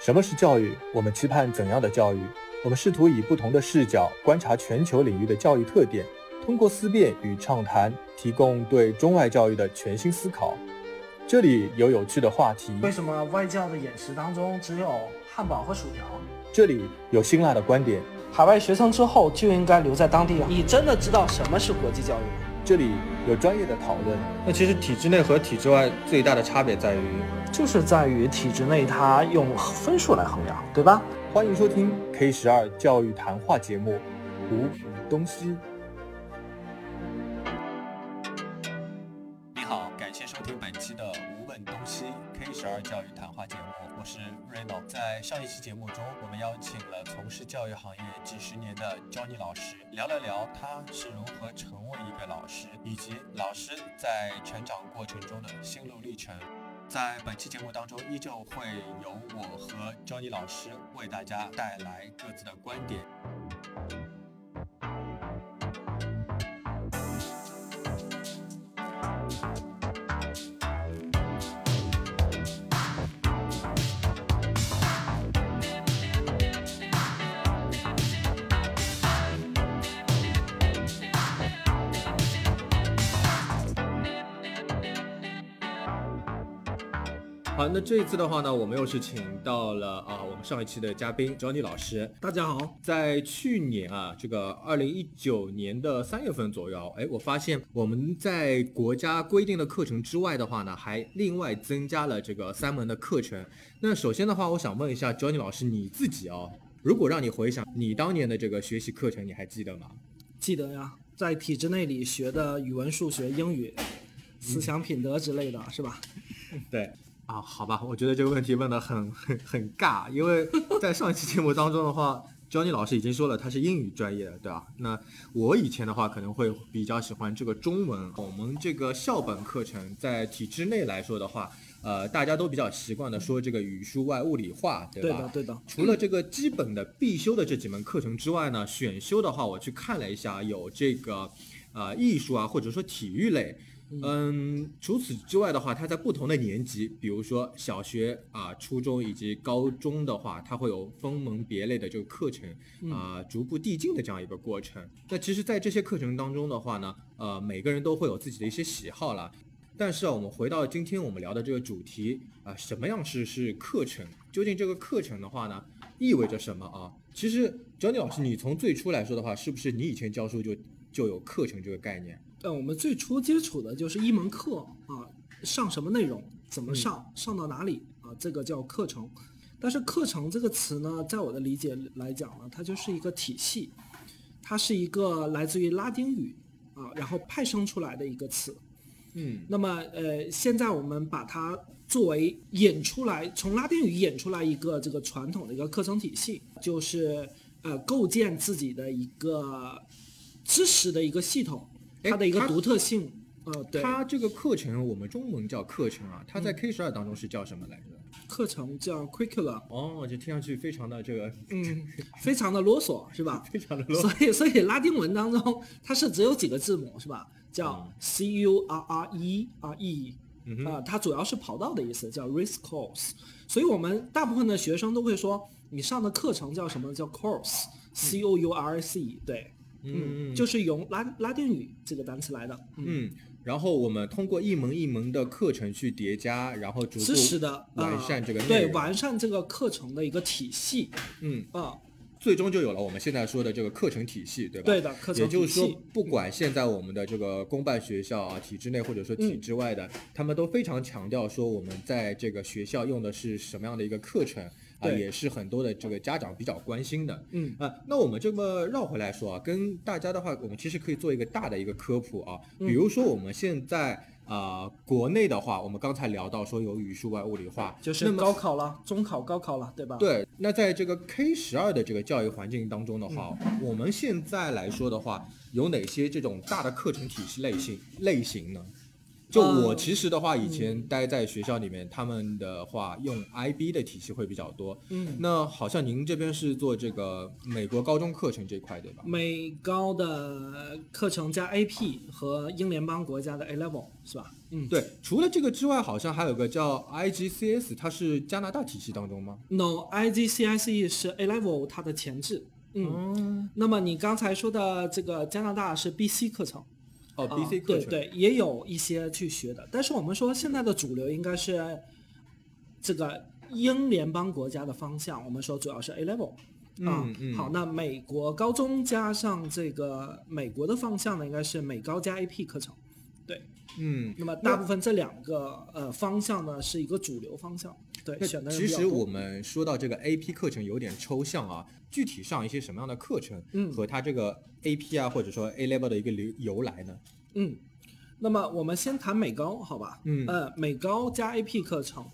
什么是教育？我们期盼怎样的教育？我们试图以不同的视角观察全球领域的教育特点，通过思辨与畅谈，提供对中外教育的全新思考。这里有有趣的话题，为什么外教的饮食当中只有汉堡和薯条？这里有辛辣的观点，海外学生之后就应该留在当地。你真的知道什么是国际教育吗？这里有专业的讨论。那其实体制内和体制外最大的差别在于，就是在于体制内它用分数来衡量，对吧？欢迎收听 K 十二教育谈话节目《无东西》。你好，感谢收听本十二教育谈话节目，我是 Reno。在上一期节目中，我们邀请了从事教育行业几十年的 Johnny 老师，聊了聊他是如何成为一个老师，以及老师在成长过程中的心路历程。在本期节目当中，依旧会由我和 Johnny 老师为大家带来各自的观点。好，那这一次的话呢，我们又是请到了啊，我们上一期的嘉宾 Johnny 老师。大家好，在去年啊，这个二零一九年的三月份左右，哎，我发现我们在国家规定的课程之外的话呢，还另外增加了这个三门的课程。那首先的话，我想问一下 Johnny 老师，你自己啊，如果让你回想你当年的这个学习课程，你还记得吗？记得呀，在体制内里学的语文、数学、英语、思想品德之类的是吧？对。啊，好吧，我觉得这个问题问的很很很尬，因为在上一期节目当中的话，Johnny 老师已经说了他是英语专业的，对吧？那我以前的话可能会比较喜欢这个中文。我们这个校本课程在体制内来说的话，呃，大家都比较习惯的说这个语数外物理化，对吧？对的，对的。除了这个基本的必修的这几门课程之外呢，选修的话我去看了一下，有这个呃艺术啊，或者说体育类。嗯，除此之外的话，它在不同的年级，比如说小学啊、初中以及高中的话，它会有分门别类的这个课程啊，逐步递进的这样一个过程。那其实，在这些课程当中的话呢，呃，每个人都会有自己的一些喜好啦。但是啊，我们回到今天我们聊的这个主题啊，什么样是是课程？究竟这个课程的话呢，意味着什么啊？其实，张尼老师，你从最初来说的话，是不是你以前教书就就有课程这个概念？呃，我们最初接触的就是一门课啊，上什么内容，怎么上，上到哪里啊，这个叫课程。但是“课程”这个词呢，在我的理解来讲呢，它就是一个体系，它是一个来自于拉丁语啊，然后派生出来的一个词。嗯。那么呃，现在我们把它作为演出来，从拉丁语演出来一个这个传统的一个课程体系，就是呃，构建自己的一个知识的一个系统。它的一个独特性，呃，对，它这个课程我们中文叫课程啊，它在 K 十二当中是叫什么来着？课程叫 curriculum。哦，就听上去非常的这个，嗯，非常的啰嗦，是吧？非常的啰嗦。所以，所以拉丁文当中它是只有几个字母，是吧？叫 C U R R E R E，啊，它主要是跑道的意思，叫 race course。所以我们大部分的学生都会说，你上的课程叫什么？叫 course，C O U R C，对。嗯，就是用拉拉丁语这个单词来的。嗯，然后我们通过一门一门的课程去叠加，然后逐步完善这个对完善这个课程的一个体系。嗯啊，最终就有了我们现在说的这个课程体系，对吧？对的，课程体系。也就是说，不管现在我们的这个公办学校啊，体制内或者说体制外的，他们都非常强调说，我们在这个学校用的是什么样的一个课程。啊，也是很多的这个家长比较关心的。嗯啊，那我们这么绕回来说啊，跟大家的话，我们其实可以做一个大的一个科普啊。比如说我们现在啊，国内的话，我们刚才聊到说有语数外物理化，就是高考了，中考、高考了，对吧？对。那在这个 K 十二的这个教育环境当中的话，我们现在来说的话，有哪些这种大的课程体系类型类型呢？就呃我其实的话，以前待在学校里面，他们的话用 IB 的体系会比较多。嗯，那好像您这边是做这个美国高中课程这块对吧？美高的课程加 AP 和英联邦国家的 A Level 是吧？嗯对，除了这个之外，好像还有个叫 IGCS，它是加拿大体系当中吗？，No，IGCSE E 是 A Level 它的前置。嗯，嗯，那么你刚才说的这个加拿大是 BC 课程。哦啊，BC 课程，对对，也有一些去学的，但是我们说现在的主流应该是这个英联邦国家的方向，我们说主要是 A level。啊嗯，嗯，好，那美国高中加上这个美国的方向呢，应该是美高加 AP 课程。对，嗯，那么大部分这两个呃方向呢是一个主流方向。对，其实我们说到这个 AP 课程有点抽象啊，具体上一些什么样的课程，嗯和它这个 AP 啊，或者说 A level 的一个由由来呢？嗯，那么我们先谈美高，好吧？嗯呃，美高加 AP 课程，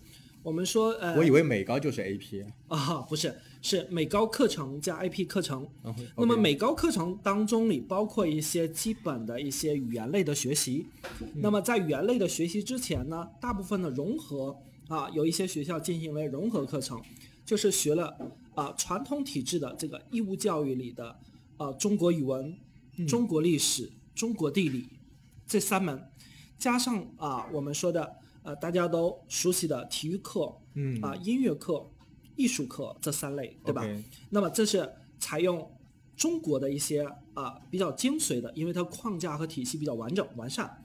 我们说呃，我以为美高就是 AP 啊。啊，不是，是美高课程加 AP 课程。那么美高课程当中里包括一些基本的一些语言类的学习。那么在语言类的学习之前呢，大部分的融合啊，有一些学校进行为融合课程，就是学了啊传统体制的这个义务教育里的啊中国语文、中国历史、中国地理这三门，加上啊我们说的呃大家都熟悉的体育课，嗯啊音乐课、艺术课这三类，对吧那么这是采用中国的一些啊、比较精髓的，因为它框架和体系比较完整完善，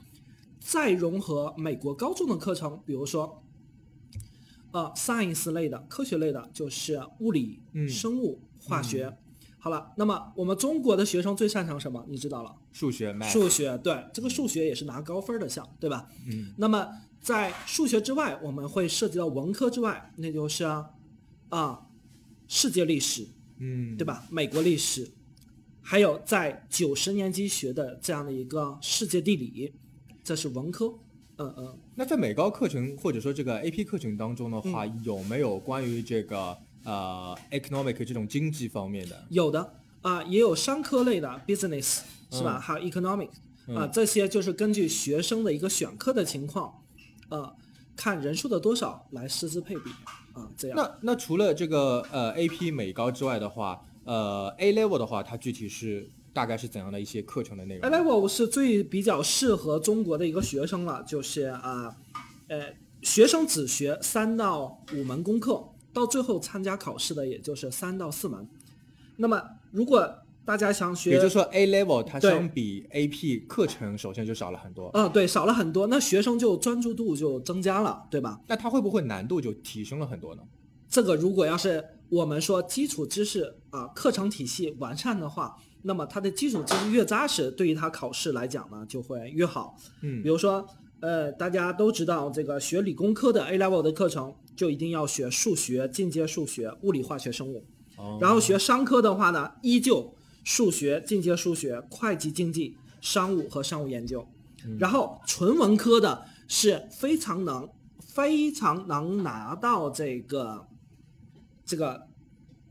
再融合美国高中的课程，比如说，呃，science 类的科学类的，就是物理、嗯生物、化学。好了，那么我们中国的学生最擅长什么？你知道了，数学数学。对，这个数学也是拿高分的项，对吧？嗯那么在数学之外，我们会涉及到文科之外，那就是啊、世界历史，嗯，对吧？美国历史，还有在九十年级学的这样的一个世界地理，这是文科。嗯嗯，那在美高课程或者说这个 AP 课程当中的话，嗯有没有关于这个呃 economic 这种经济方面的？有的啊、也有商科类的 business 是吧？嗯还有 economic 啊、嗯这些就是根据学生的一个选课的情况，呃，看人数的多少来师资配比啊、这样。那那除了这个呃 AP 美高之外的话，呃 A level 的话，它具体是大概是怎样的一些课程的内容 A level 是最比较适合中国的一个学生了，就是啊，呃，学生只学三到五门功课，到最后参加考试的也就是三到四门。那么如果大家想学，也就是说 A level 它对相比 AP 课程首先就少了很多。嗯、对，少了很多，那学生就专注度就增加了，对吧？那它会不会难度就提升了很多呢？这个如果要是我们说基础知识啊、课程体系完善的话，那么它的基础知识越扎实，对于他考试来讲呢，就会越好。嗯比如说，呃，大家都知道这个学理工科的 A level 的课程，就一定要学数学、进阶数学、物理、化学、生物。哦然后学商科的话呢，依旧数学、进阶数学、会计、经济、商务和商务研究。然后纯文科的是非常能、非常能拿到这个这个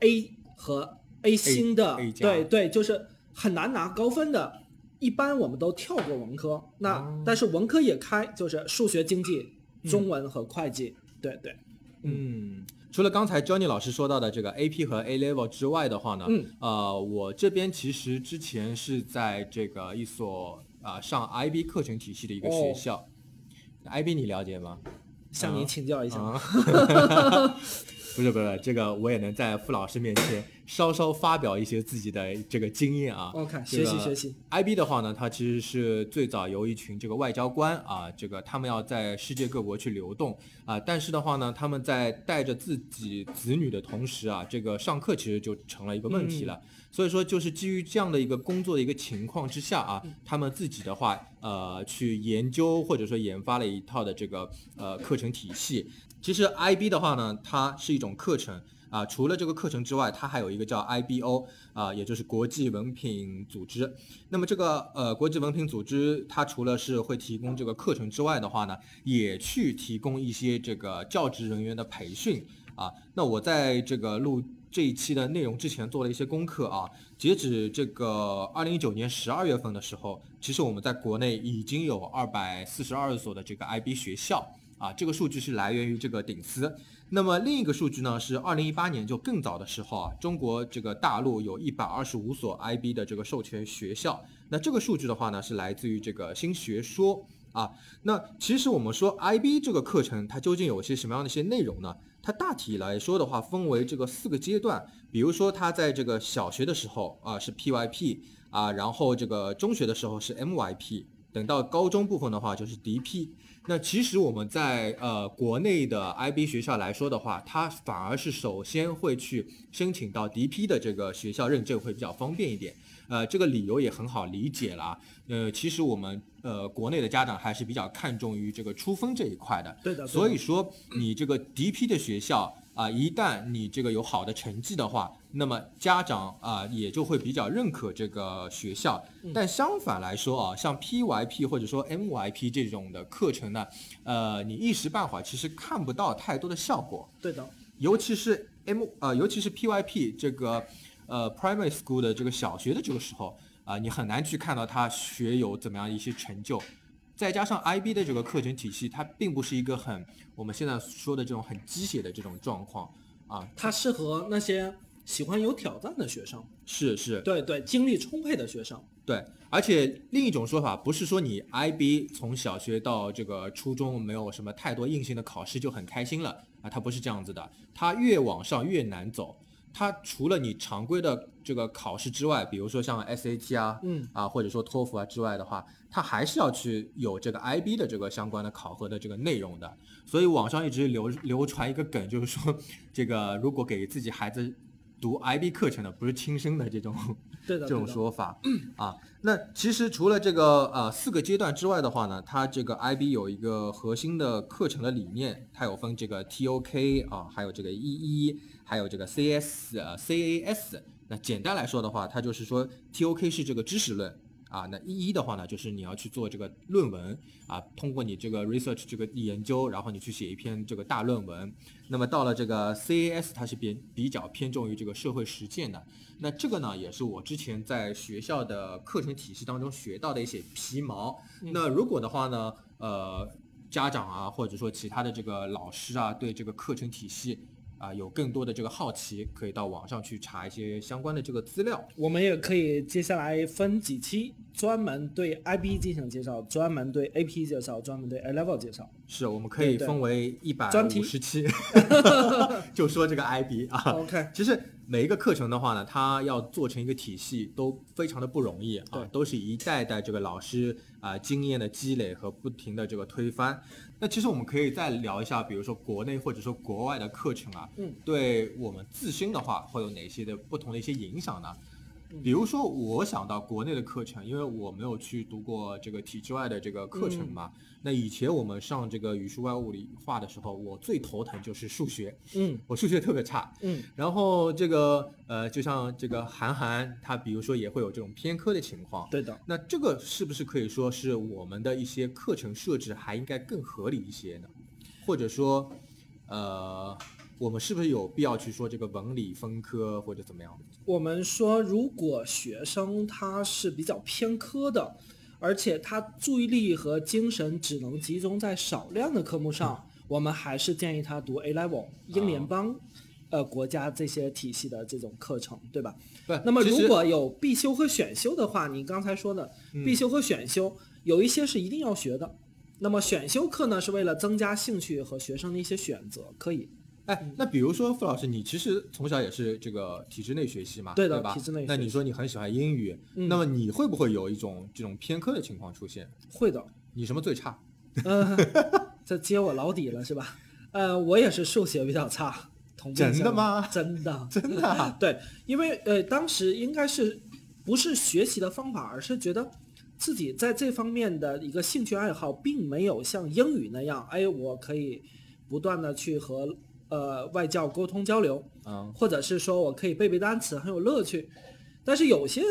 A 和 A 星的对对，就是很难拿高分的。一般我们都跳过文科，那、哦但是文科也开，就是数学、经济、中文和会计。对对，嗯，除了刚才 Johnny 老师说到的这个 AP 和 A level 之外的话呢，嗯，呃，我这边其实之前是在这个一所啊、上 IB 课程体系的一个学哦校。IB 你了解吗？向您请教一下。啊，不是不是，这个我也能在傅老师面前稍稍发表一些自己的这个经验啊。OK，学习学习。IB 的话呢，它其实是最早由一群这个外交官啊，这个他们要在世界各国去流动啊，但是的话呢，他们在带着自己子女的同时啊，这个上课其实就成了一个问题了。所以说，就是基于这样的一个工作的一个情况之下啊，他们自己的话，呃，去研究或者说研发了一套的这个呃课程体系。其实 IB 的话呢，它是一种课程啊，除了这个课程之外，它还有一个叫 IBO 啊，也就是国际文凭组织。那么这个呃国际文凭组织，它除了是会提供这个课程之外的话呢，也去提供一些这个教职人员的培训啊。那我在这个录这一期的内容之前做了一些功课啊。截止这个二零一九年十二月份的时候，其实我们在国内已经有二百四十二所的这个 IB 学校啊，这个数据是来源于这个顶思。那么另一个数据呢，是二零一八年就更早的时候啊，中国这个大陆有一百二十五所 IB 的这个授权学校。那这个数据的话呢，是来自于这个新学说啊。那其实我们说 IB 这个课程，它究竟有些什么样的一些内容呢？它大体来说的话，分为这个四个阶段。比如说，它在这个小学的时候啊是 PYP 啊，然后这个中学的时候是 MYP，等到高中部分的话就是 DP。那其实我们在呃国内的 IB 学校来说的话，它反而是首先会去申请到 DP 的这个学校认证会比较方便一点。呃，这个理由也很好理解了。呃，其实我们呃国内的家长还是比较看重于这个出分这一块的。对的。所以说，你这个 DP 的学校啊，一旦你这个有好的成绩的话，那么家长啊也就会比较认可这个学校。但相反来说啊，像 PYP 或者说 MYP 这种的课程呢，呃，你一时半会儿其实看不到太多的效果。对的。尤其是 M 呃，尤其是 PYP 这个。呃，primary school 的这个小学的这个时候啊，你很难去看到他学有怎么样一些成就，再加上 IB 的这个课程体系，它并不是一个很我们现在说的这种很鸡血的这种状况啊，它适合那些喜欢有挑战的学生，是是，对对，精力充沛的学生，对，而且另一种说法不是说你 IB 从小学到这个初中没有什么太多硬性的考试就很开心了啊，它不是这样子的，它越往上越难走。它除了你常规的这个考试之外，比如说像 SAT 啊，嗯啊或者说托福啊之外的话，它还是要去有这个 IB 的这个相关的考核的这个内容的。所以网上一直流流传一个梗，就是说这个如果给自己孩子读 IB 课程的不是亲生的这种 这种说法啊。那其实除了这个呃四个阶段之外的话呢，它这个 IB 有一个核心的课程的理念，它有分这个 TOK 啊，还有这个 EE。还有这个 C S 呃 C A S，那简单来说的话，它就是说 T O K 是这个知识论啊，那 E 一的话呢，就是你要去做这个论文啊，通过你这个 research 这个研究，然后你去写一篇这个大论文。那么到了这个 C A S，它是比比较偏重于这个社会实践的。那这个呢，也是我之前在学校的课程体系当中学到的一些皮毛。那如果的话呢，呃，家长啊，或者说其他的这个老师啊，对这个课程体系。啊，有更多的这个好奇，可以到网上去查一些相关的这个资料。我们也可以接下来分几期，专门对 IB 进行介绍，专门对 AP 介绍，专门对 A Level 介绍。是，我们可以分为一百五十期，就说这个 IB 啊。OK，其实。每一个课程的话呢，它要做成一个体系都非常的不容易啊，都是一代代这个老师啊经验的积累和不停的这个推翻。那其实我们可以再聊一下，比如说国内或者说国外的课程啊，嗯，对我们自身的话会有哪些的不同的一些影响呢？比如说，我想到国内的课程，因为我没有去读过这个体制外的这个课程嘛。那以前我们上这个语数外物理化的时候，我最头疼就是数学。嗯，我数学特别差。嗯，然后这个呃，就像这个韩寒，他比如说也会有这种偏科的情况。对的。那这个是不是可以说是我们的一些课程设置还应该更合理一些呢？或者说，呃。我们是不是有必要去说这个文理分科或者怎么样我们说，如果学生他是比较偏科的，而且他注意力和精神只能集中在少量的科目上，我们还是建议他读 A Level 英联邦，呃，国家这些体系的这种课程，对吧？对。那么如果有必修和选修的话，你刚才说的必修和选修有一些是一定要学的，那么选修课呢，是为了增加兴趣和学生的一些选择，可以。哎，那比如说傅老师，你其实从小也是这个体制内学习嘛，对的，吧？体制内。那你说你很喜欢英语，那么你会不会有一种这种偏科的情况出现？会的。你什么最差？嗯，这揭我老底了是吧？呃，我也是数学比较差。真的吗？真的，真的。对，因为呃，当时应该是不是学习的方法，而是觉得自己在这方面的一个兴趣爱好，并没有像英语那样，哎，我可以不断的去和。呃，外教沟通交流，嗯，或者是说我可以背背单词，很有乐趣。但是有些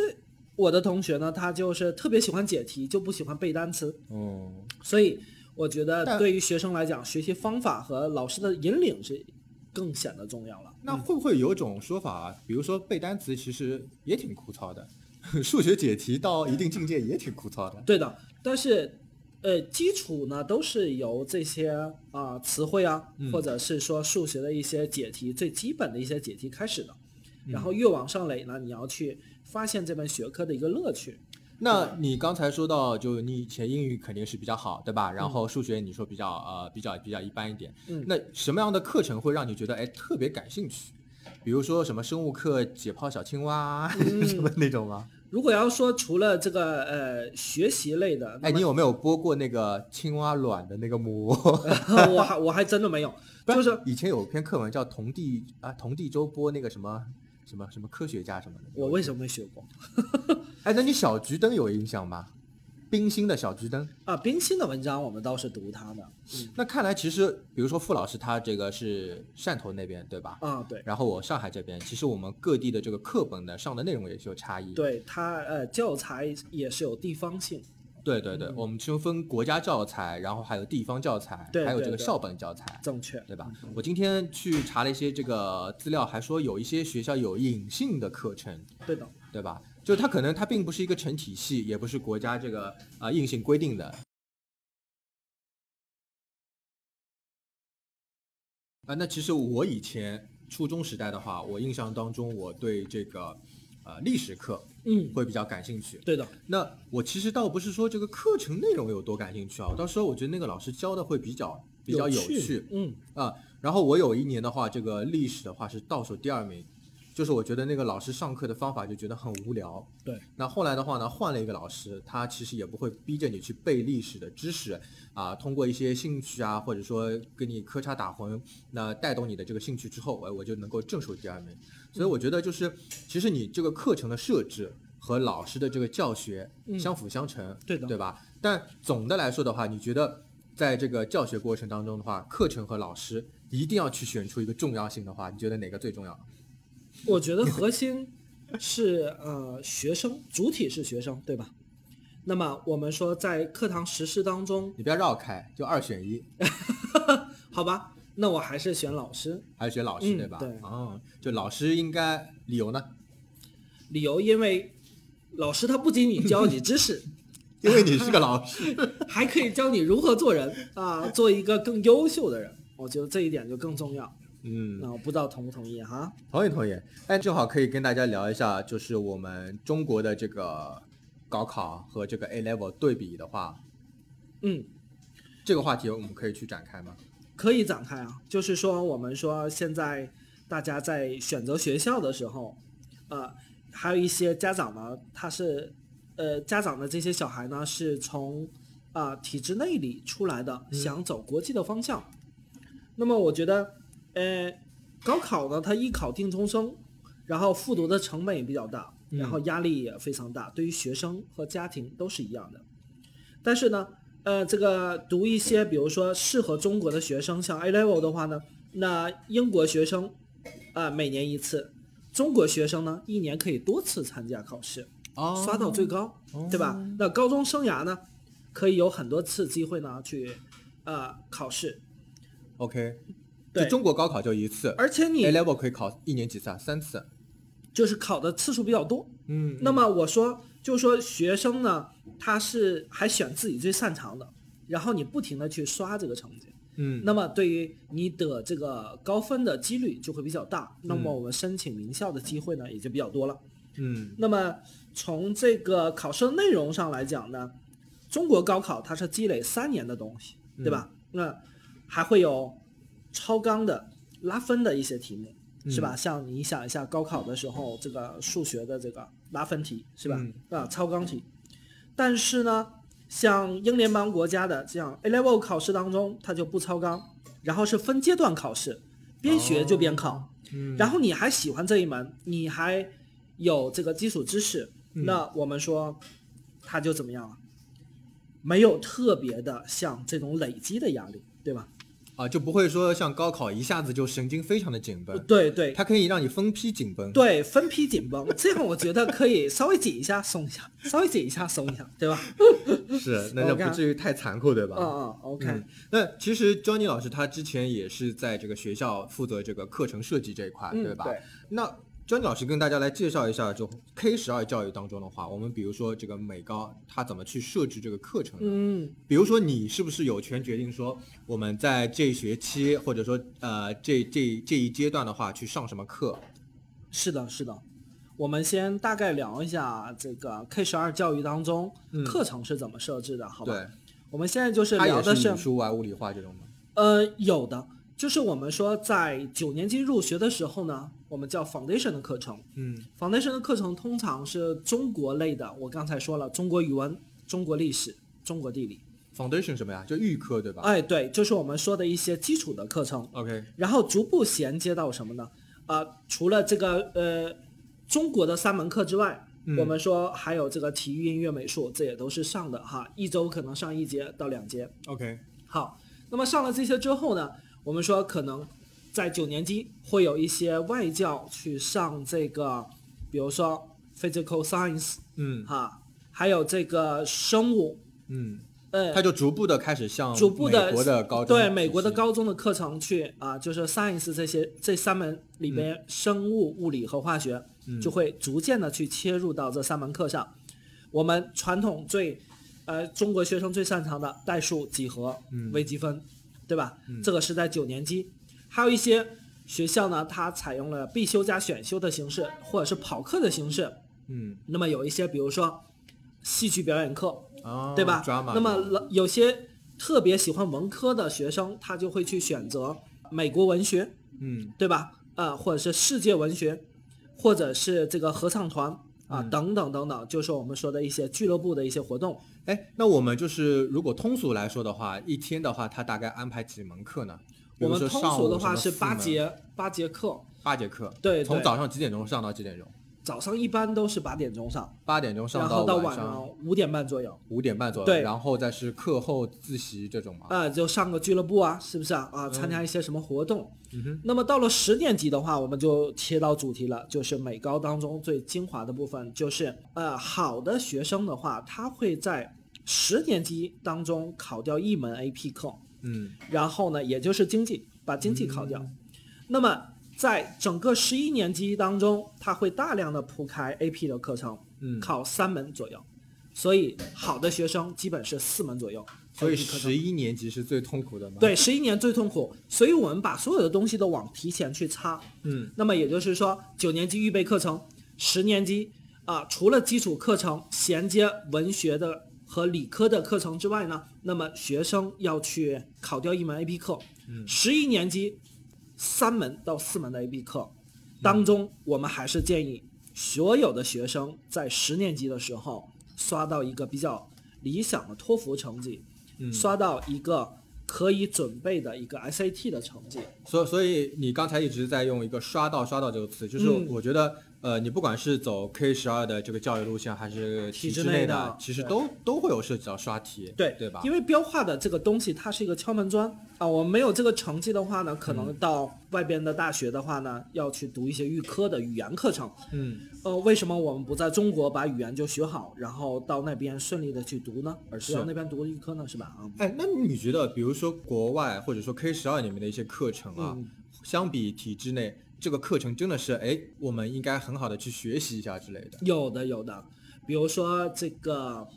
我的同学呢，他就是特别喜欢解题，就不喜欢背单词。嗯，所以我觉得对于学生来讲，学习方法和老师的引领是更显得重要了。那会不会有种说法啊？比如说背单词其实也挺枯燥的，数学解题到一定境界也挺枯燥的。对的，但是，呃，基础呢都是由这些啊、词汇啊，嗯或者是说数学的一些解题最基本的一些解题开始的，嗯然后越往上垒呢，你要去发现这门学科的一个乐趣。那你刚才说到，就你以前英语肯定是比较好，对吧？然后数学你说比较呃比较比较一般一点。嗯那什么样的课程会让你觉得哎特别感兴趣？比如说什么生物课解剖小青蛙、嗯 什么那种吗？如果要说除了这个呃学习类的，那哎，你有没有播过那个青蛙卵的那个膜？我还我还真的没有，不就是以前有篇课文叫同地啊同地周播那个什么什么什么科学家什么的。我为什么没学过哎，那你小桔灯有印象吗？冰心的小桔灯。啊？冰心的文章我们倒是读他的，嗯那看来其实，比如说傅老师他这个是汕头那边对吧？啊，对然后我上海这边，其实我们各地的这个课本的上的内容也是有差异。对，他呃教材也是有地方性，对对对，我们就分国家教材，然后还有地方教材，对对对还有这个校本教材，正确，对吧？我今天去查了一些这个资料，还说有一些学校有隐性的课程，对的。对吧？就它可能它并不是一个成体系，也不是国家这个啊、硬性规定的。啊，那其实我以前初中时代的话，我印象当中我对这个呃历史课嗯，会比较感兴趣。对的，那我其实倒不是说这个课程内容有多感兴趣啊，到时候我觉得那个老师教的会比较比较有趣嗯，啊。然后我有一年的话，这个历史的话是倒数第二名，就是我觉得那个老师上课的方法就觉得很无聊。对。那后来的话呢，换了一个老师，他其实也不会逼着你去背历史的知识啊，通过一些兴趣啊，或者说跟你磕叉打混，那带动你的这个兴趣之后，我，我就能够正数第二名。所以我觉得就是，其实你这个课程的设置和老师的这个教学嗯相辅相成，对的对吧？但总的来说的话，你觉得在这个教学过程当中的话，课程和老师一定要去选出一个重要性的话，你觉得哪个最重要？我觉得核心是呃学生，主体是学生，对吧？那么我们说在课堂实施当中，你不要绕开，就二选一，好吧，那我还是选老师。还是选老师，嗯对吧？对哦，就老师应该理由呢？理由因为老师他不仅仅教你知识，因为你是个老师。还可以教你如何做人啊，做一个更优秀的人。我觉得这一点就更重要。嗯，那我不知道同不同意哈？同意同意。哎，正好可以跟大家聊一下，就是我们中国的这个高考和这个 A level 对比的话，嗯，这个话题我们可以去展开吗？可以展开啊，就是说我们说现在大家在选择学校的时候，呃，还有一些家长呢，他是呃家长的这些小孩呢是从啊、体制内里出来的，想走国际的方向。那么我觉得，呃，高考呢，它一考定终生，然后复读的成本也比较大，然后压力也非常大，对于学生和家庭都是一样的。但是呢，呃，这个读一些，比如说适合中国的学生，像 A level 的话呢，那英国学生啊、每年一次，中国学生呢一年可以多次参加考试，哦刷到最高，对吧？那高中生涯呢，可以有很多次机会呢去呃考试，OK，对就中国高考就一次而且你，A level 可以考一年几次啊？三次。就是考的次数比较多。嗯那么我说，就是说学生呢，他是还选自己最擅长的，然后你不停的去刷这个成绩。嗯，那么对于你得这个高分的几率就会比较大，那么嗯我们申请名校的机会呢也就比较多了。嗯那么从这个考试内容上来讲呢，中国高考它是积累三年的东西，对吧？那还会有超纲的拉分的一些题目，是吧？像你想一下高考的时候，这个数学的这个拉分题，是吧？嗯啊，超纲题。但是呢，像英联邦国家的这样 A level 考试当中，它就不超纲，然后是分阶段考试，边学就边考。嗯然后你还喜欢这一门，你还有这个基础知识，嗯那我们说，它就怎么样了？没有特别的像这种累积的压力，对吧？啊，就不会说像高考一下子就神经非常的紧绷，对对它可以让你分批紧绷。对，分批紧绷，这样我觉得可以稍微紧一下松一下，稍微紧一下松一下，对吧？是，那就不至于太残酷，对吧？嗯嗯，OK。嗯，那其实 Johnny 老师他之前也是在这个学校负责这个课程设计这一块，嗯对吧？对那 Johnny 老师跟大家来介绍一下，就 K 十二教育当中的话，我们比如说这个美高它怎么去设置这个课程呢？嗯，比如说你是不是有权决定说我们在这学期或者说呃这这这一阶段的话去上什么课？是的，是的。我们先大概聊一下这个 K 十二教育当中嗯课程是怎么设置的，好吧？对，我们现在就是它也聊的是语数外物理化这种吗？呃，有的，就是我们说在九年级入学的时候呢，我们叫 foundation 的课程。嗯 foundation 的课程通常是中国类的，我刚才说了，中国语文、中国历史、中国地理。，Foundation 什么呀？就预科对吧？哎，对，就是我们说的一些基础的课程，OK，然后逐步衔接到什么呢？啊、除了这个呃中国的三门课之外，嗯我们说还有这个体育、音乐、美术，这也都是上的哈，一周可能上一节到两节。OK，好，那么上了这些之后呢，我们说可能在九年级会有一些外教去上这个，比如说 physical science 嗯。哈，还有这个生物，嗯，呃，它就逐步的开始向逐步的美国的高中对美国的高中的课程去啊，就是 science 这些这三门里边，生物、物理和化学、嗯。就会逐渐的去切入到这三门课上。我们传统最呃中国学生最擅长的代数、几何、嗯。微积分，对吧？这个是在九年级，还有一些学校呢，它采用了必修加选修的形式，或者是跑课的形式。嗯那么有一些，比如说戏剧表演课，啊，对吧？那么老有些特别喜欢文科的学生，他就会去选择美国文学，嗯对吧？呃，或者是世界文学，或者是这个合唱团啊、嗯等等等等，就是我们说的一些俱乐部的一些活动。哎，那我们就是如果通俗来说的话，一天的话，他大概安排几门课呢？我们通俗的话是八节八节课，八节课，对对从早上几点钟上到几点钟？早上一般都是八点钟上，八点钟上然后到晚上五点半左右。五点半左右，对然后再是课后自习这种嘛。啊、就上个俱乐部啊，是不是啊？啊，参加一些什么活动？嗯哼那么到了十年级的话，我们就切到主题了，就是美高当中最精华的部分，就是呃，好的学生的话，他会在十年级当中考掉一门 AP 课，嗯然后呢，也就是经济，把经济考掉。那么在整个十一年级当中，他会大量的铺开 AP 的课程，嗯，考三门左右。所以好的学生基本是四门左右。所以十一年级是最痛苦的吗？，对，十一年最痛苦，所以我们把所有的东西都往提前去插。嗯那么也就是说，九年级预备课程，十年级啊、除了基础课程衔接文学的和理科的课程之外呢，那么学生要去考掉一门 AP 课。嗯十一年级三门到四门的 AP 课当中，我们还是建议所有的学生在十年级的时候刷到一个比较理想的托福成绩，嗯刷到一个可以准备的一个 SAT 的成绩。所所以你刚才一直在用一个“刷到”“刷到”这个词，就是嗯我觉得，呃，你不管是走 K 十二的这个教育路线，还是体制制内的的，其实都都会有涉及到刷题，对对吧？因为标化的这个东西，它是一个敲门砖啊。我们没有这个成绩的话呢，可嗯能到外边的大学的话呢，要去读一些预科的语言课程。嗯呃，为什么我们不在中国把语言就学好，然后到那边顺利的去读呢？而是是要那边读预科呢？是吧？啊、哎，那你觉得，比如说国外或者说 K 十二里面的一些课程啊，嗯相比体制内，这个课程真的是，哎，我们应该很好的去学习一下之类的，有的有的，比如说这个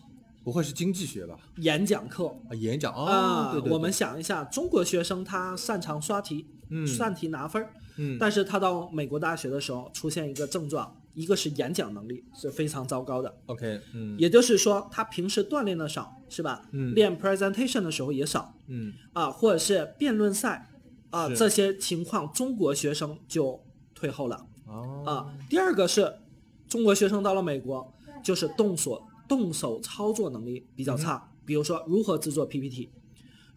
不会是经济学吧？演讲课啊，演讲哦，啊、对对对我们想一下，中国学生他擅长刷题，嗯。算题拿分儿，嗯。但是他到美国大学的时候出现一个症状，一个是演讲能力是非常糟糕的，，OK，嗯。也就是说他平时锻炼的少，是吧？嗯。练 presentation 的时候也少嗯。啊，或者是辩论赛啊是这些情况，中国学生就退后了哦啊。第二个是中国学生到了美国，就是动手动手操作能力比较差，比如说如何制作 PPT，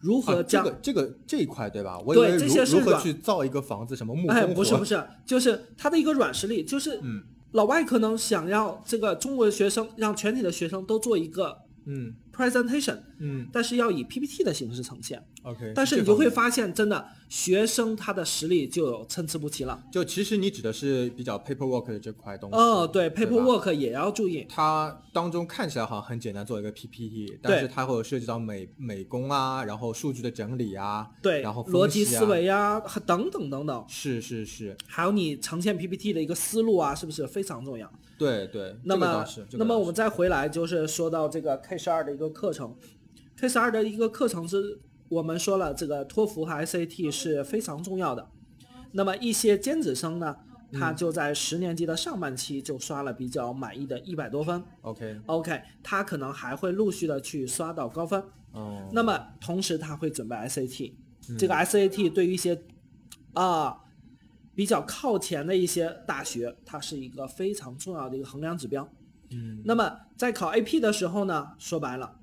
如何啊，这将、个这个这一块对吧？我以对这为如如何些是软去造一个房子，什么木哎，工活不是不是，就是他的一个软实力，就是嗯老外可能想要这个中国的学生让全体的学生都做一个嗯 presentation，嗯但是要以 PPT 的形式呈现。，OK。但是你就会发现，真的学生他的实力就有参差不齐了。就其实你指的是比较 paperwork 的这块东西。哦，对吧，paperwork 也要注意。它当中看起来好像很简单，做一个 PPT，但是它会有涉及到美美工啊，然后数据的整理啊，对，然后分逻辑思维啊，等等等等，是是是，还有你呈现 PPT 的一个思路啊，是不是非常重要？对对，那么，这个。这个那么我们再回来就是说到这个 K 十二的一个课程，K 十二的一个课程是，我们说了这个托福和 SAT 是非常重要的。那么一些尖子生呢，嗯他就在十年级的上半期就刷了比较满意的一百多分。OK，OK，他可能还会陆续的去刷到高分。哦，那么同时他会准备 SAT，、这嗯个 SAT 对于一些啊比较靠前的一些大学，它是一个非常重要的一个衡量指标。嗯那么在考 AP 的时候呢，说白了，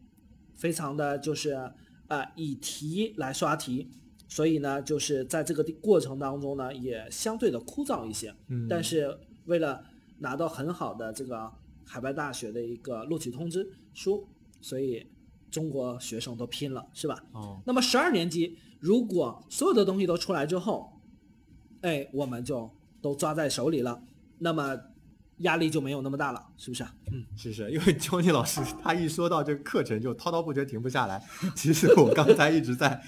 非常的就是呃以题来刷题，所以呢就是在这个过程当中呢也相对的枯燥一些。嗯但是为了拿到很好的这个海外大学的一个录取通知书，所以中国学生都拼了，是吧？哦，那么十二年级，如果所有的东西都出来之后，哎，我们就都抓在手里了，那么压力就没有那么大了，是不是啊？嗯，是是，因为 Johnny 老师他一说到这个课程就滔滔不绝，停不下来。其实我刚才一直在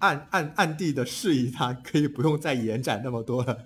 暗暗暗地的示意他，可以不用再延展那么多了，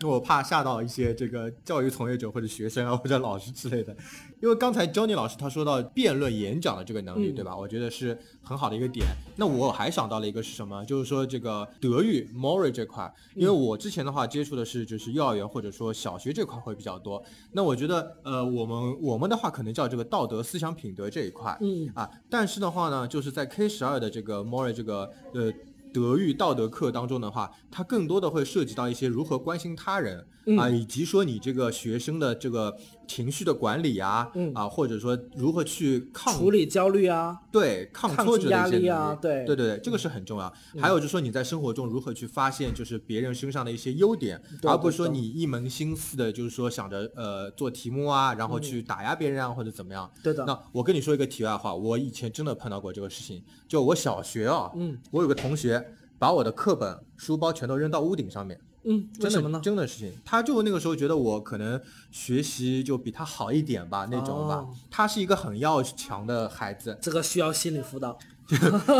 因为我怕吓到一些这个教育从业者或者学生啊或者老师之类的。因为刚才 Johnny 老师他说到辩论演讲的这个能力，嗯对吧？我觉得是很好的一个点。那我还想到了一个是什么？就是说这个德育 m o r l 这块，因为我之前的话接触的是就是幼儿园或者说小学这块会比较多。那我觉得呃，我们我们的话可能叫这个道德思想品德这一块，嗯啊，但是的话呢，就是在 K 十二的这个 m o r l 这个呃。德育道德课当中的话，它更多的会涉及到一些如何关心他人、啊，嗯。以及说你这个学生的这个情绪的管理啊，嗯。啊，或者说如何去抗处理焦虑啊，对抗挫折的一些力啊对。对对对，这个是很重要。还有就是说你在生活中如何去发现就是别人身上的一些优点，对而不是说你一门心思的就是说想着呃做题目啊，然后去打压别人啊或者怎么样。对的，那我跟你说一个题外话，我以前真的碰到过这个事情。就我小学啊，嗯。我有个同学把我的课本、书包全都扔到屋顶上面，嗯，真的？真的事情。他就那个时候觉得我可能学习就比他好一点吧，那种吧。哦他是一个很要强的孩子，这个需要心理辅导。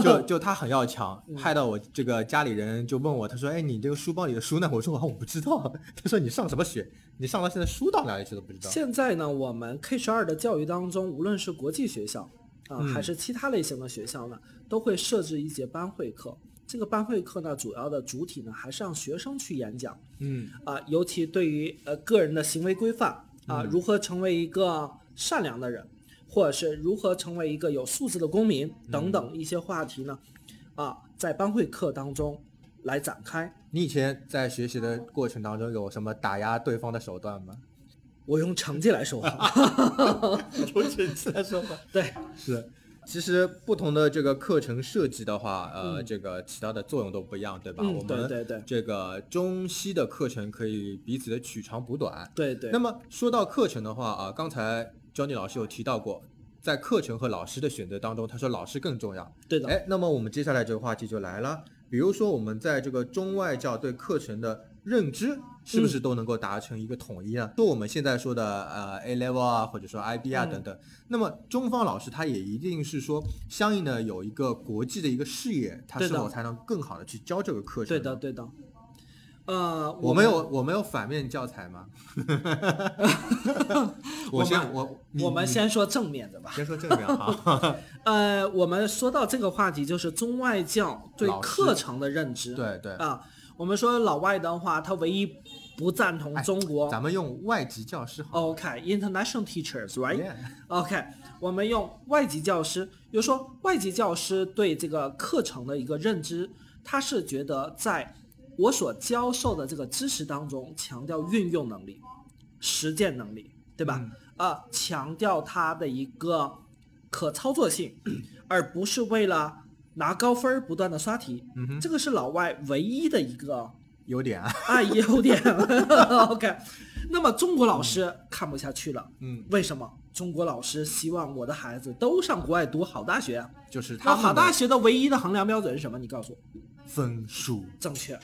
就 就他很要强，嗯害到我这个家里人就问我，他说：“哎，你这个书包里的书呢？”我说：“啊，我不知道。”他说：“你上什么学？你上到现在书到哪里去都不知道。现在呢，我们 K 十二的教育当中，无论是国际学校啊，嗯还是其他类型的学校呢，都会设置一节班会课。这个班会课呢，主要的主体呢，还是让学生去演讲。”嗯啊，尤其对于呃个人的行为规范啊，嗯如何成为一个善良的人，或者是如何成为一个有素质的公民等等一些话题呢，啊，在班会课当中来展开。你以前在学习的过程当中有什么打压对方的手段吗？我用成绩来说话，用成绩来说话。对，是，其实不同的这个课程设计的话，呃，这个起到的作用都不一样，对吧？嗯我们对对对这个中西的课程可以彼此的取长补短。对对那。么说到课程的话啊，刚才 Johnny 老师有提到过，在课程和老师的选择当中，他说老师更重要。对的，哎，那么我们接下来这个话题就来了，比如说我们在这个中外教对课程的认知，是不是都能够达成一个统一啊？说我们现在说的呃 A level 啊，或者说 IB 啊嗯等等，那么中方老师他也一定是说相应的有一个国际的一个视野，他是否才能更好的去教这个课程？对的，。对的。呃，我们有我们有反面教材吗？我先我我们先说正面的吧。先说正面哈。呃，我们说到这个话题，就是中外教对课程的认知。对对，啊，我们说老外的话，他唯一不赞同哎中国。咱们用外籍教师好。OK，international teachers，right？OK，、我们用外籍教师，比如说外籍教师对这个课程的一个认知，他是觉得在我所教授的这个知识当中，强调运用能力、实践能力，对吧？嗯啊，强调它的一个可操作性，而不是为了拿高分儿不断的刷题。这个是老外唯一的一个优点啊。啊，优点。OK，那么中国老师看不下去了。嗯，为什么？中国老师希望我的孩子都上国外读好大学啊。就是那好大学的唯一的衡量标准是什么？你告诉我。分数。正确。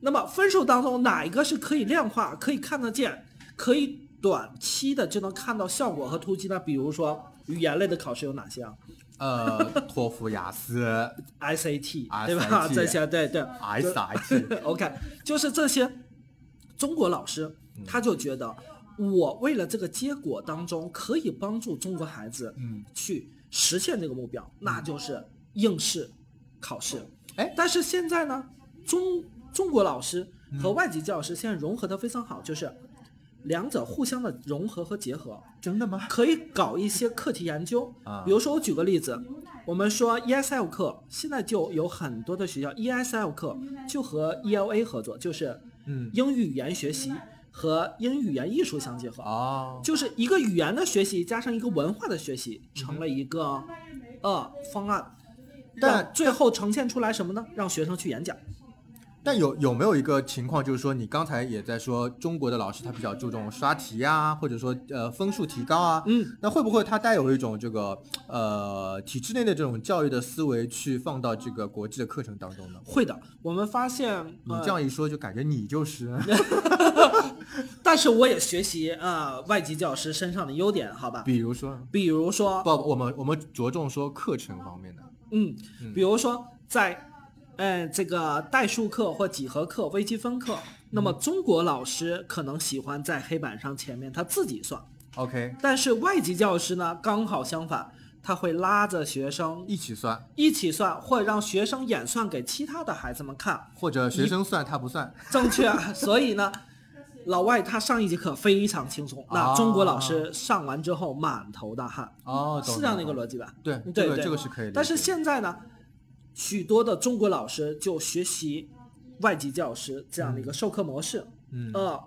那么分数当中哪一个是可以量化、可以看得见、可以短期的就能看到效果和突击呢？比如说语言类的考试有哪些啊呃，托福、雅思？SAT 对吧？这些对对。SAT，OK，就是这些中国老师嗯他就觉得，我为了这个结果当中可以帮助中国孩子嗯，去实现这个目标，那就是应试考试。哎但是现在呢，中中国老师嗯和外籍教师现在融合的非常好，就是两者互相的融合和结合，真的吗？可以搞一些课题研究。啊比如说，我举个例子，我们说 ESL 课，现在就有很多的学校 ESL 课就和 ELA 合作，就是嗯，英语语言学习和英语语言艺术相结合。哦，就是一个语言的学习加上一个文化的学习，成了一个呃方案，但最后呈现出来什么呢？让学生去演讲。但有有没有一个情况，就是说你刚才也在说中国的老师他比较注重刷题啊，或者说呃分数提高啊，嗯，那会不会他带有一种这个呃体制内的这种教育的思维去放到这个国际的课程当中呢？会的。我们发现，呃你这样一说，就感觉你就是，但是我也学习啊、呃外籍教师身上的优点，好吧？比如说，比如说，不，我们我们着重说课程方面的，嗯嗯，比如说在，呃，这个代数课或几何课、微积分课，那嗯。么中国老师可能喜欢在黑板上前面他自己算，OK，但是外籍教师呢刚好相反，他会拉着学生一起算，一起算，或者让学生演算给其他的孩子们看，或者学生算他不算，正确。所以呢，老外他上一节课非常轻松，那中国老师上完之后满头大汗，哦，是这样的一个逻辑吧？对，对这个对这个是可以的，但是现在呢，许多的中国老师就学习外籍教师这样的一个授课模式，嗯。呃，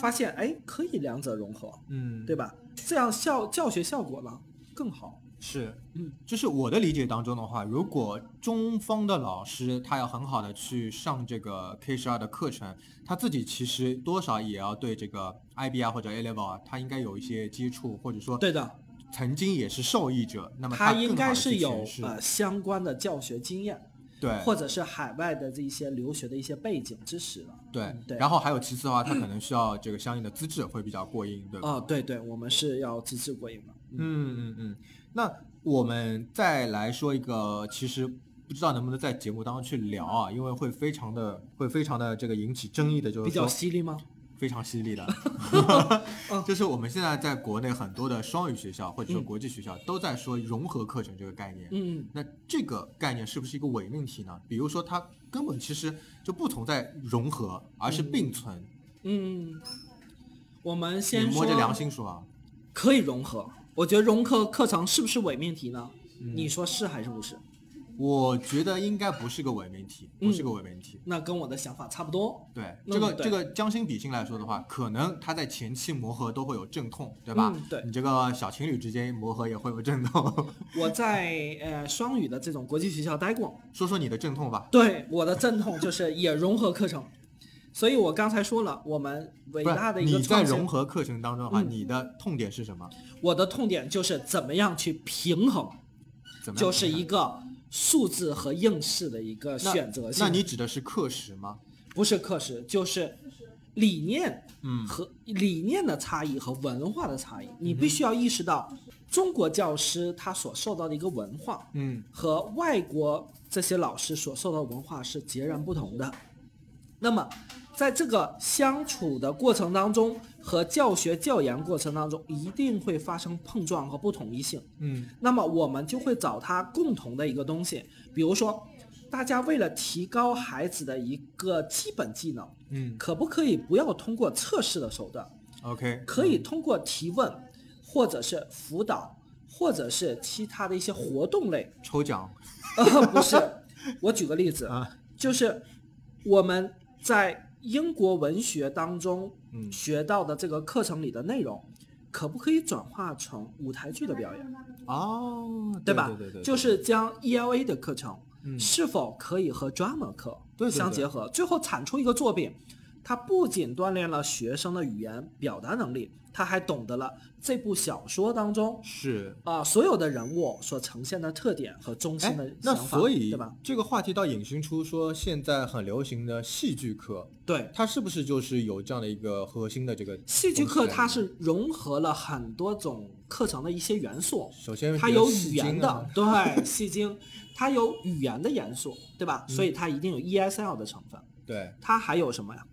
发现哎可以两者融合，嗯，对吧？这样效教学效果呢更好。是，嗯，就是我的理解当中的话，如果中方的老师他要很好的去上这个 K 十二的课程，他自己其实多少也要对这个 IB 啊或者 A level 啊，他应该有一些接触，或者说对的，曾经也是受益者，那么他更应该是有呃相关的教学经验，对或者是海外的这一些留学的一些背景知识了。对嗯，对然后还有其次的话，他可能需要这个相应的资质会比较过硬，对吧？哦，对对，我们是要资质过硬的。嗯嗯嗯嗯，那我们再来说一个，其实不知道能不能在节目当中去聊啊，因为会非常的会非常的这个引起争议的，就是比较犀利吗？非常犀利的嗯，就是我们现在在国内很多的双语学校或者说嗯国际学校都在说融合课程这个概念。嗯，那这个概念是不是一个伪命题呢？比如说，它根本其实就不存在融合，而是并存。嗯，我们先摸着良心说啊，可以融合。我觉得融合课程是不是伪命题呢？嗯你说是还是不是？我觉得应该不是个伪命题，不是个伪命题。那跟我的想法差不多。对，这个这个将心比心来说的话，可能他在前期磨合都会有阵痛，对吧？嗯对你这个小情侣之间磨合也会有阵痛，我在呃双语的这种国际学校待过，说说你的阵痛吧。对我的阵痛就是也融合课程，所以我刚才说了，我们伟大的一个你在融合课程当中的话，嗯你的痛点是什么？我的痛点就是怎么样去平衡，怎么样就是一个数字和应试的一个选择性。那你指的是课时吗？不是课时，就是理念嗯和理念的差异和文化的差异。你嗯必须要意识到，中国教师他所受到的一个文化嗯和外国这些老师所受到的文化是截然不同的。那么，在这个相处的过程当中和教学教研过程当中，一定会发生碰撞和不统一性。嗯。那么我们就会找它共同的一个东西，比如说，大家为了提高孩子的一个基本技能，嗯。可不可以不要通过测试的手段，，OK，可以通过提问，或者是辅导，或者是其他的一些活动类？抽奖。呃，不是，我举个例子，啊，就是我们在英国文学当中嗯学到的这个课程里的内容，可不可以转化成舞台剧的表演？哦，对吧？对对对，就是将 ELA 的课程嗯是否可以和 drama 课相结合，最后产出一个作品，它不仅锻炼了学生的语言表达能力，他还懂得了这部小说当中是。啊、所有的人物所呈现的特点和中心的想法，所以对吧？这个话题倒引申出说，现在很流行的戏剧课，对，它是不是就是有这样的一个核心的这个戏剧课它是融合了很多种课程的一些元素，首先它有语言的啊，对，戏精，它有语言的元素，对吧？嗯所以它一定有 ESL 的成分，对，它还有什么呀？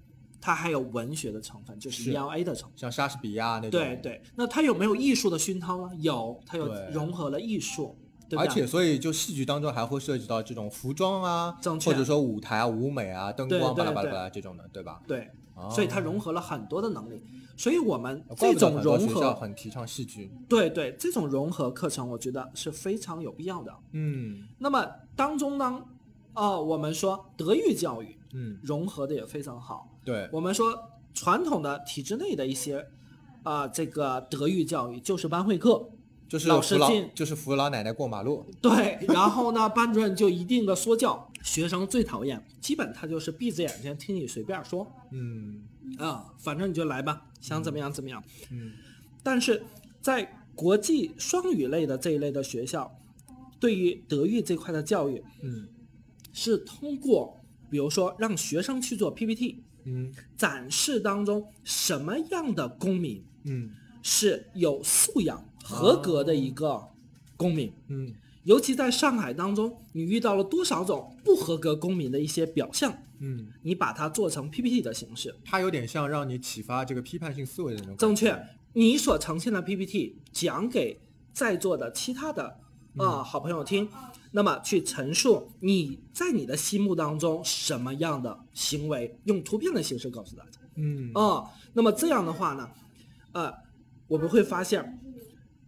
它还有文学的成分，就是是 ELA 的成分。像莎士比亚那种，对对，那它有没有艺术的熏陶呢？有，它有融合了艺术，对吧？而且，所以就戏剧当中还会涉及到这种服装啊，或者说舞台啊、舞美啊、灯光巴拉巴拉巴拉这种的，对吧？对，哦所以它融合了很多的能力。所以我们这种融合，很提倡戏剧。对对，这种融合课程，我觉得是非常有必要的。嗯那么当中呢，呃，我们说德育教育嗯，融合的也非常好。对，我们说传统的体制内的一些，啊、这个德育教育就是班会课，就是老老师进就是扶老奶奶过马路。对，然后呢，班主任就一定的说教，学生最讨厌，基本他就是闭着眼睛听你随便说，嗯啊、反正你就来吧，想怎么样怎么样。嗯但是在国际双语类的这一类的学校，对于德育这块的教育，嗯是通过比如说让学生去做 PPT，嗯展示当中什么样的公民嗯是有素养、合格的一个公民。嗯尤其在上海当中，你遇到了多少种不合格公民的一些表象，嗯，你把它做成 PPT 的形式，它有点像让你启发这个批判性思维的那种。正确。你所呈现的 PPT 讲给在座的其他的啊、好朋友听，那么去陈述你在你的心目当中什么样的行为，用图片的形式告诉大家。嗯啊、那么这样的话呢，呃，我们会发现，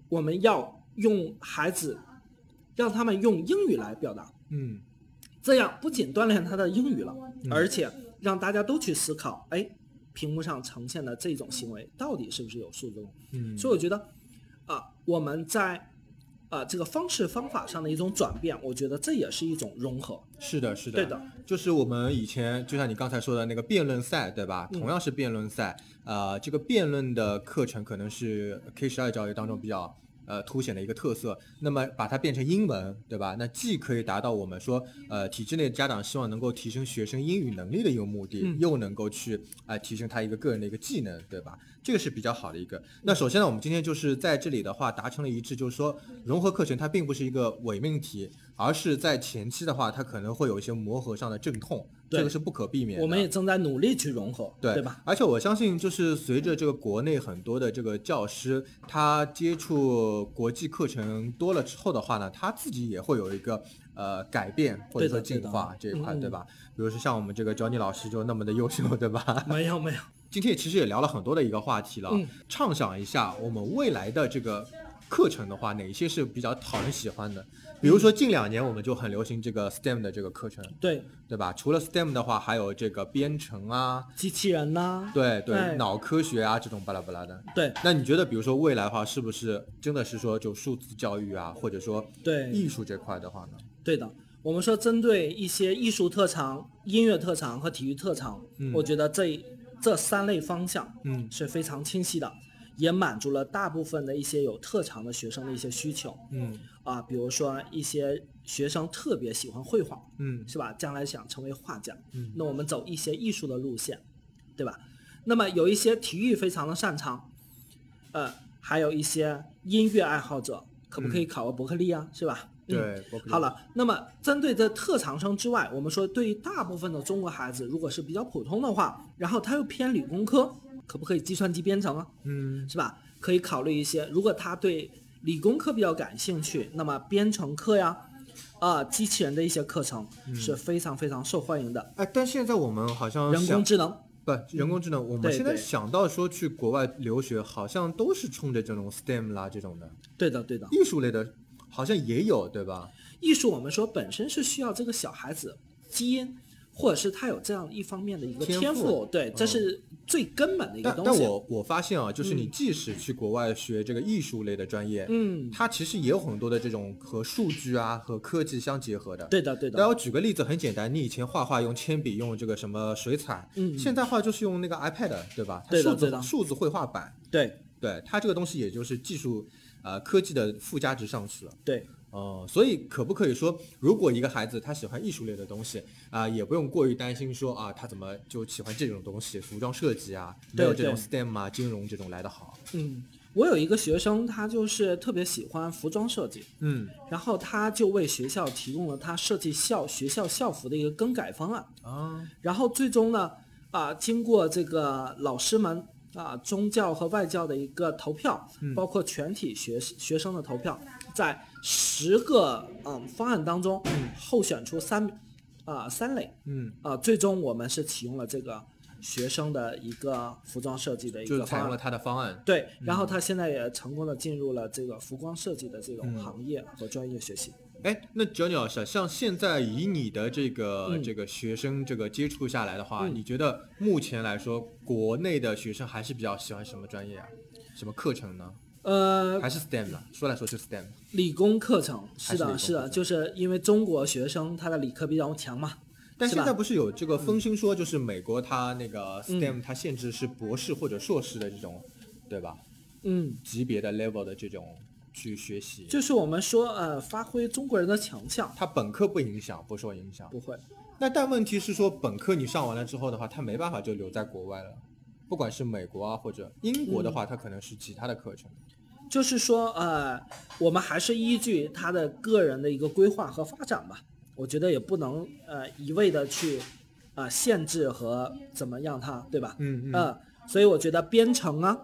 我们要用孩子，让他们用英语来表达，嗯这样不仅锻炼他的英语了，嗯而且让大家都去思考，哎，屏幕上呈现的这种行为到底是不是有素质？嗯，所以我觉得，啊、我们在啊、这个方式方法上的一种转变，我觉得这也是一种融合。是的，是的，对的，就是我们以前就像你刚才说的那个辩论赛，对吧？嗯同样是辩论赛，呃，这个辩论的课程可能是 K 十二教育当中比较呃凸显的一个特色。那么把它变成英文，对吧？那既可以达到我们说呃体制内家长希望能够提升学生英语能力的一个目的，嗯又能够去呃提升他一个个人的一个技能，对吧？这个是比较好的一个。那首先呢，我们今天就是在这里的话达成了一致，就是说融合课程它并不是一个伪命题，而是在前期的话，它可能会有一些磨合上的阵痛，这个是不可避免的。我们也正在努力去融合，对对吧？？而且我相信，就是随着这个国内很多的这个教师，他接触国际课程多了之后的话呢，他自己也会有一个呃改变或者说进化这一块，对吧？比如说像我们这个 Johnny 老师就那么的优秀，对吧？没有没有，今天其实也聊了很多的一个话题了，嗯畅想一下我们未来的这个课程的话，哪些是比较讨人喜欢的？比如说近两年我们就很流行这个 STEM 的这个课程，对，对吧？除了 STEM 的话，还有这个编程啊，机器人呐、对对，对。脑科学啊这种巴拉巴拉的。对。那你觉得，比如说未来的话，是不是真的是说就数字教育啊，或者说对。艺术这块的话呢？对的，我们说针对一些艺术特长、音乐特长和体育特长，嗯。我觉得这这三类方向嗯。是非常清晰的，也满足了大部分的一些有特长的学生的一些需求嗯啊，比如说一些学生特别喜欢绘画，嗯是吧？将来想成为画家，嗯那我们走一些艺术的路线，对吧？那么有一些体育非常的擅长，呃，还有一些音乐爱好者，可不可以考个伯克利啊？是吧？嗯对，好，了，那么针对这特长生之外，我们说对于大部分的中国孩子，如果是比较普通的话，然后他又偏理工科，可不可以计算机编程啊？嗯是吧？可以考虑一些，如果他对理工科比较感兴趣，那么编程课呀，啊、机器人的一些课程是非常非常受欢迎的。哎，但现在我们好像人工智能，不人工智能，我们现在想到说去国外留学，好像都是冲着这种 STEM 啦这种的，对的对的。艺术类的好像也有，对吧？艺术我们说本身是需要这个小孩子基因或者是他有这样一方面的一个天赋天赋，对，这嗯是最根本的一个但但东西。我我发现啊，就是你即使去国外学这个艺术类的专业，嗯，它其实也有很多的这种和数据啊和科技相结合的。对的对的那，我举个例子，很简单，你以前画画用铅笔，用这个什么水彩，嗯现在画就是用那个 iPad，对吧？它数字数字绘画板，对对它这个东西也就是技术呃科技的附加值上去了。对，哦、所以可不可以说，如果一个孩子他喜欢艺术类的东西啊、也不用过于担心说啊，他怎么就喜欢这种东西，服装设计啊，没有这种 STEM 啊、金融这种来得好。嗯，我有一个学生，他就是特别喜欢服装设计，嗯然后他就为学校提供了他设计校学校校服的一个更改方案。啊，然后最终呢，啊、经过这个老师们啊、宗教和外教的一个投票，包括全体学学生的投票，在十个嗯方案当中，候选出三啊、三类嗯，啊、最终我们是启用了这个学生的一个服装设计的一个方案。采用了他的方案。对，然后他现在也成功的进入了这个服装设计的这种嗯行业和专业学习。哎，那 Johnny 老师啊，像现在以你的这个、嗯这个学生这个接触下来的话，嗯你觉得目前来说，国内的学生还是比较喜欢什么专业啊？什么课程呢？呃，还是 STEM 的？说来说去 STEM。理工课程是的，是的，就是因为中国学生他的理科比较强嘛。但现在不是有这个风声说，就是美国它那个嗯 STEM 它限制是博士或者硕士的这种，对吧？嗯，级别的 level 的这种去学习，就是我们说呃，发挥中国人的强项，他本科不影响，不受影响。不会。那但问题是说，本科你上完了之后的话，他没办法就留在国外了，不管是美国啊或者英国的话，嗯可能是其他的课程。就是说呃，我们还是依据他的个人的一个规划和发展吧。我觉得也不能呃一味的去啊、呃限制和怎么样他，对吧？嗯嗯，所以我觉得编程啊，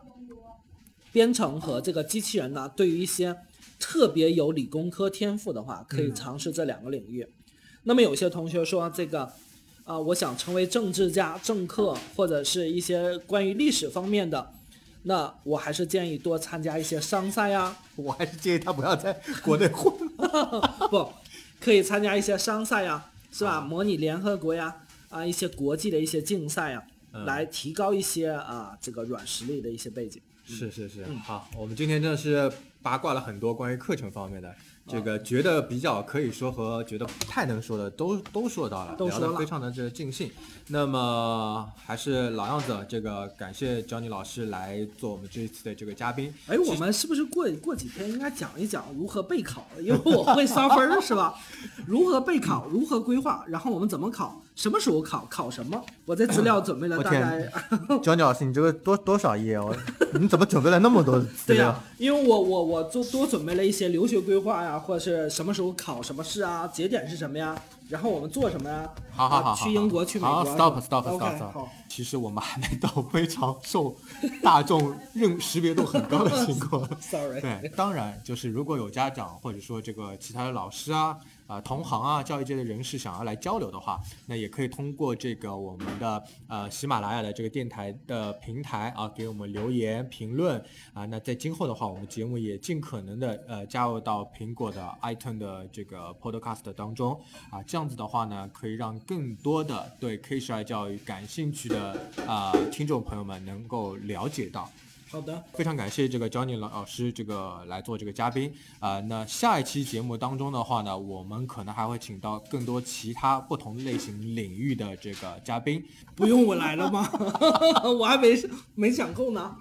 编程和这个机器人呢，对于一些特别有理工科天赋的话，可以尝试这两个领域。那么有些同学说这个，啊、我想成为政治家、政客或者是一些关于历史方面的，那我还是建议多参加一些商赛呀，我还是建议他不要在 国内混。不，可以参加一些商赛呀，是吧？模拟联合国呀，啊，一些国际的一些竞赛呀，嗯来提高一些啊这个软实力的一些背景。是是是，嗯好，我们今天真的是八卦了很多关于课程方面的，这个觉得比较可以说和觉得不太能说的都都说到了，聊都说了得非常的这尽兴。那么还是老样子，这个感谢 Johnny 老师来做我们这一次的这个嘉宾。哎，我们是不是过过几天应该讲一讲如何备考？因为我会刷分儿，是吧？如何备考？如何规划？然后我们怎么考？什么时候考？考什么？我在资料准备了 我天大概，Johnny 老师，你这个多多少页哦？你怎么准备了那么多资对呀、料？因为我我我多多准备了一些留学规划呀，或者是什么时候考什么试啊，节点是什么呀，然后我们做什么呀？好好好好，啊去英国去美国。，stop stop stop。好，其实我们还没到非常受大众认识别度很高的情况。sorry。对，当然就是如果有家长或者说这个其他的老师啊、啊、同行啊、教育界的人士想要来交流的话，那也可以通过这个我们的呃喜马拉雅的这个电台的平台啊，给我们留言评论啊。那在今后的话，我们节目也尽可能的呃加入到苹果的 iTunes 的这个 Podcast 当中啊，这样子的话呢，可以让更多的对 K 十二教育感兴趣的啊、听众朋友们能够了解到。好的，非常感谢这个 Johnny 老师这个来做这个嘉宾啊、那下一期节目当中的话呢，我们可能还会请到更多其他不同类型领域的这个嘉宾。不用我来了吗？我还没没想够呢。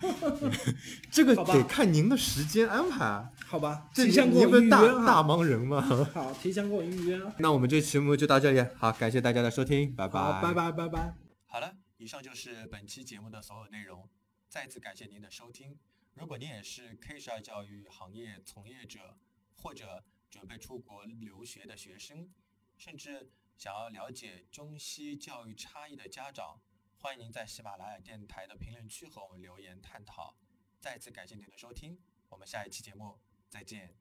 这个得看您的时间安排。好吧，提前给我预约大大啊。忙人嘛？好，提前给我预约。那我们这期节目就到这里，好，感谢大家的收听，拜拜，拜拜拜拜。好了，以上就是本期节目的所有内容。再次感谢您的收听。如果您也是 K 十二教育行业从业者，或者准备出国留学的学生，甚至想要了解中西教育差异的家长，欢迎您在喜马拉雅电台的评论区和我们留言探讨。再次感谢您的收听，我们下一期节目再见。